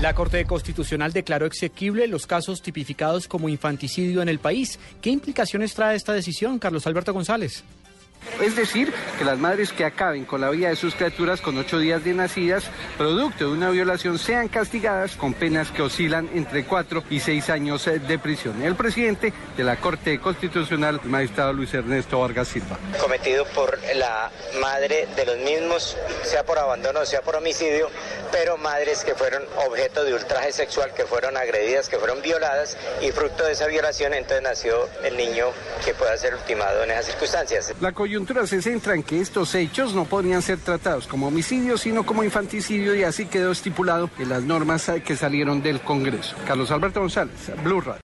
La Corte Constitucional declaró exequible los casos tipificados como infanticidio en el país. ¿Qué implicaciones trae esta decisión, Carlos Alberto González? Es decir, que las madres que acaben con la vida de sus criaturas con ocho días de nacidas, producto de una violación, sean castigadas con penas que oscilan entre cuatro y seis años de prisión. El presidente de la Corte Constitucional, el magistrado Luis Ernesto Vargas Silva. Cometido por la madre de los mismos, sea por abandono, sea por homicidio, pero madres que fueron objeto de ultraje sexual, que fueron agredidas, que fueron violadas y fruto de esa violación entonces nació el niño que pueda ser ultimado en esas circunstancias. La coyuntura se centra en que estos hechos no podrían ser tratados como homicidio, sino como infanticidio y así quedó estipulado en las normas que salieron del Congreso. Carlos Alberto González, Blue Radio.